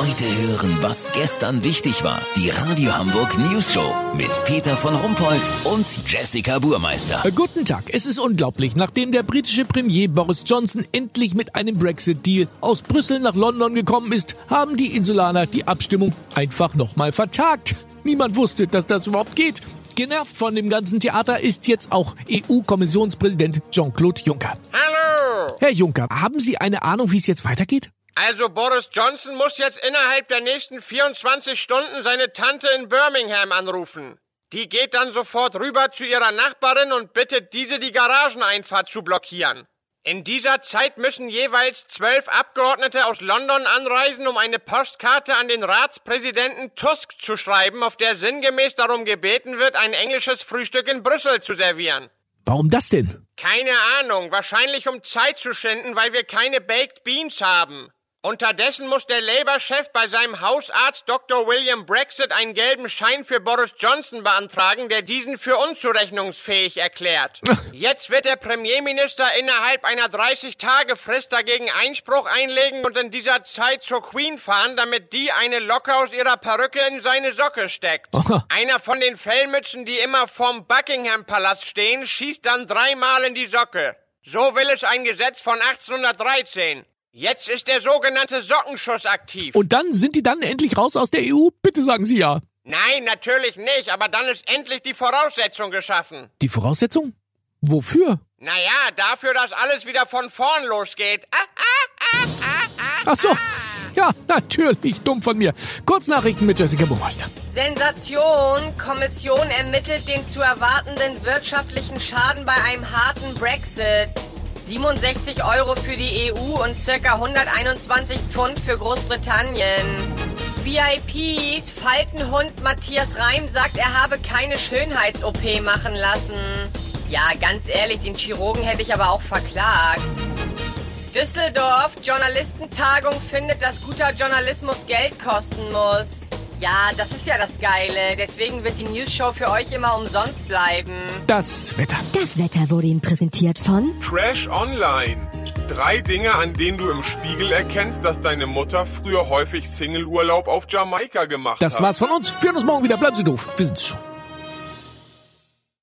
Heute hören, was gestern wichtig war. Die Radio Hamburg News Show mit Peter von Rumpold und Jessica Burmeister. Äh, Guten Tag. Es ist unglaublich. Nachdem der britische Premier Boris Johnson endlich mit einem Brexit-Deal aus Brüssel nach London gekommen ist, haben die Insulaner die Abstimmung einfach nochmal vertagt. Niemand wusste, dass das überhaupt geht. Genervt von dem ganzen Theater ist jetzt auch EU-Kommissionspräsident Jean-Claude Juncker. Hallo! Herr Juncker, haben Sie eine Ahnung, wie es jetzt weitergeht? Also Boris Johnson muss jetzt innerhalb der nächsten 24 Stunden seine Tante in Birmingham anrufen. Die geht dann sofort rüber zu ihrer Nachbarin und bittet diese, die Garageneinfahrt zu blockieren. In dieser Zeit müssen jeweils zwölf Abgeordnete aus London anreisen, um eine Postkarte an den Ratspräsidenten Tusk zu schreiben, auf der sinngemäß darum gebeten wird, ein englisches Frühstück in Brüssel zu servieren. Warum das denn? Keine Ahnung, wahrscheinlich um Zeit zu schinden, weil wir keine Baked Beans haben. Unterdessen muss der Labour-Chef bei seinem Hausarzt Dr. William Brexit einen gelben Schein für Boris Johnson beantragen, der diesen für unzurechnungsfähig erklärt. Jetzt wird der Premierminister innerhalb einer 30-Tage-Frist dagegen Einspruch einlegen und in dieser Zeit zur Queen fahren, damit die eine Locke aus ihrer Perücke in seine Socke steckt. Einer von den Fellmützen, die immer vorm Buckingham-Palast stehen, schießt dann dreimal in die Socke. So will es ein Gesetz von 1813. Jetzt ist der sogenannte Sockenschuss aktiv. Und dann sind die dann endlich raus aus der EU? Bitte sagen Sie ja. Nein, natürlich nicht, aber dann ist endlich die Voraussetzung geschaffen. Die Voraussetzung? Wofür? Naja, dafür, dass alles wieder von vorn losgeht. Ah, ah, ah, ah, ah. Ach so. Ja, natürlich. Dumm von mir. Kurznachrichten mit Jessica Burmeister. Sensation! Kommission ermittelt den zu erwartenden wirtschaftlichen Schaden bei einem harten Brexit. 67 Euro für die EU und circa 121 Pfund für Großbritannien. VIPs, Faltenhund Matthias Reim sagt, er habe keine Schönheits-OP machen lassen. Ja, ganz ehrlich, den Chirurgen hätte ich aber auch verklagt. Düsseldorf, Journalistentagung findet, dass guter Journalismus Geld kosten muss. Ja, das ist ja das Geile. Deswegen wird die News-Show für euch immer umsonst bleiben. Das Wetter. Das Wetter wurde Ihnen präsentiert von Trash Online. Drei Dinge, an denen du im Spiegel erkennst, dass deine Mutter früher häufig Single-Urlaub auf Jamaika gemacht Das hat. war's von uns. Wir hören uns morgen wieder. Bleiben Sie doof. Wir sind's schon.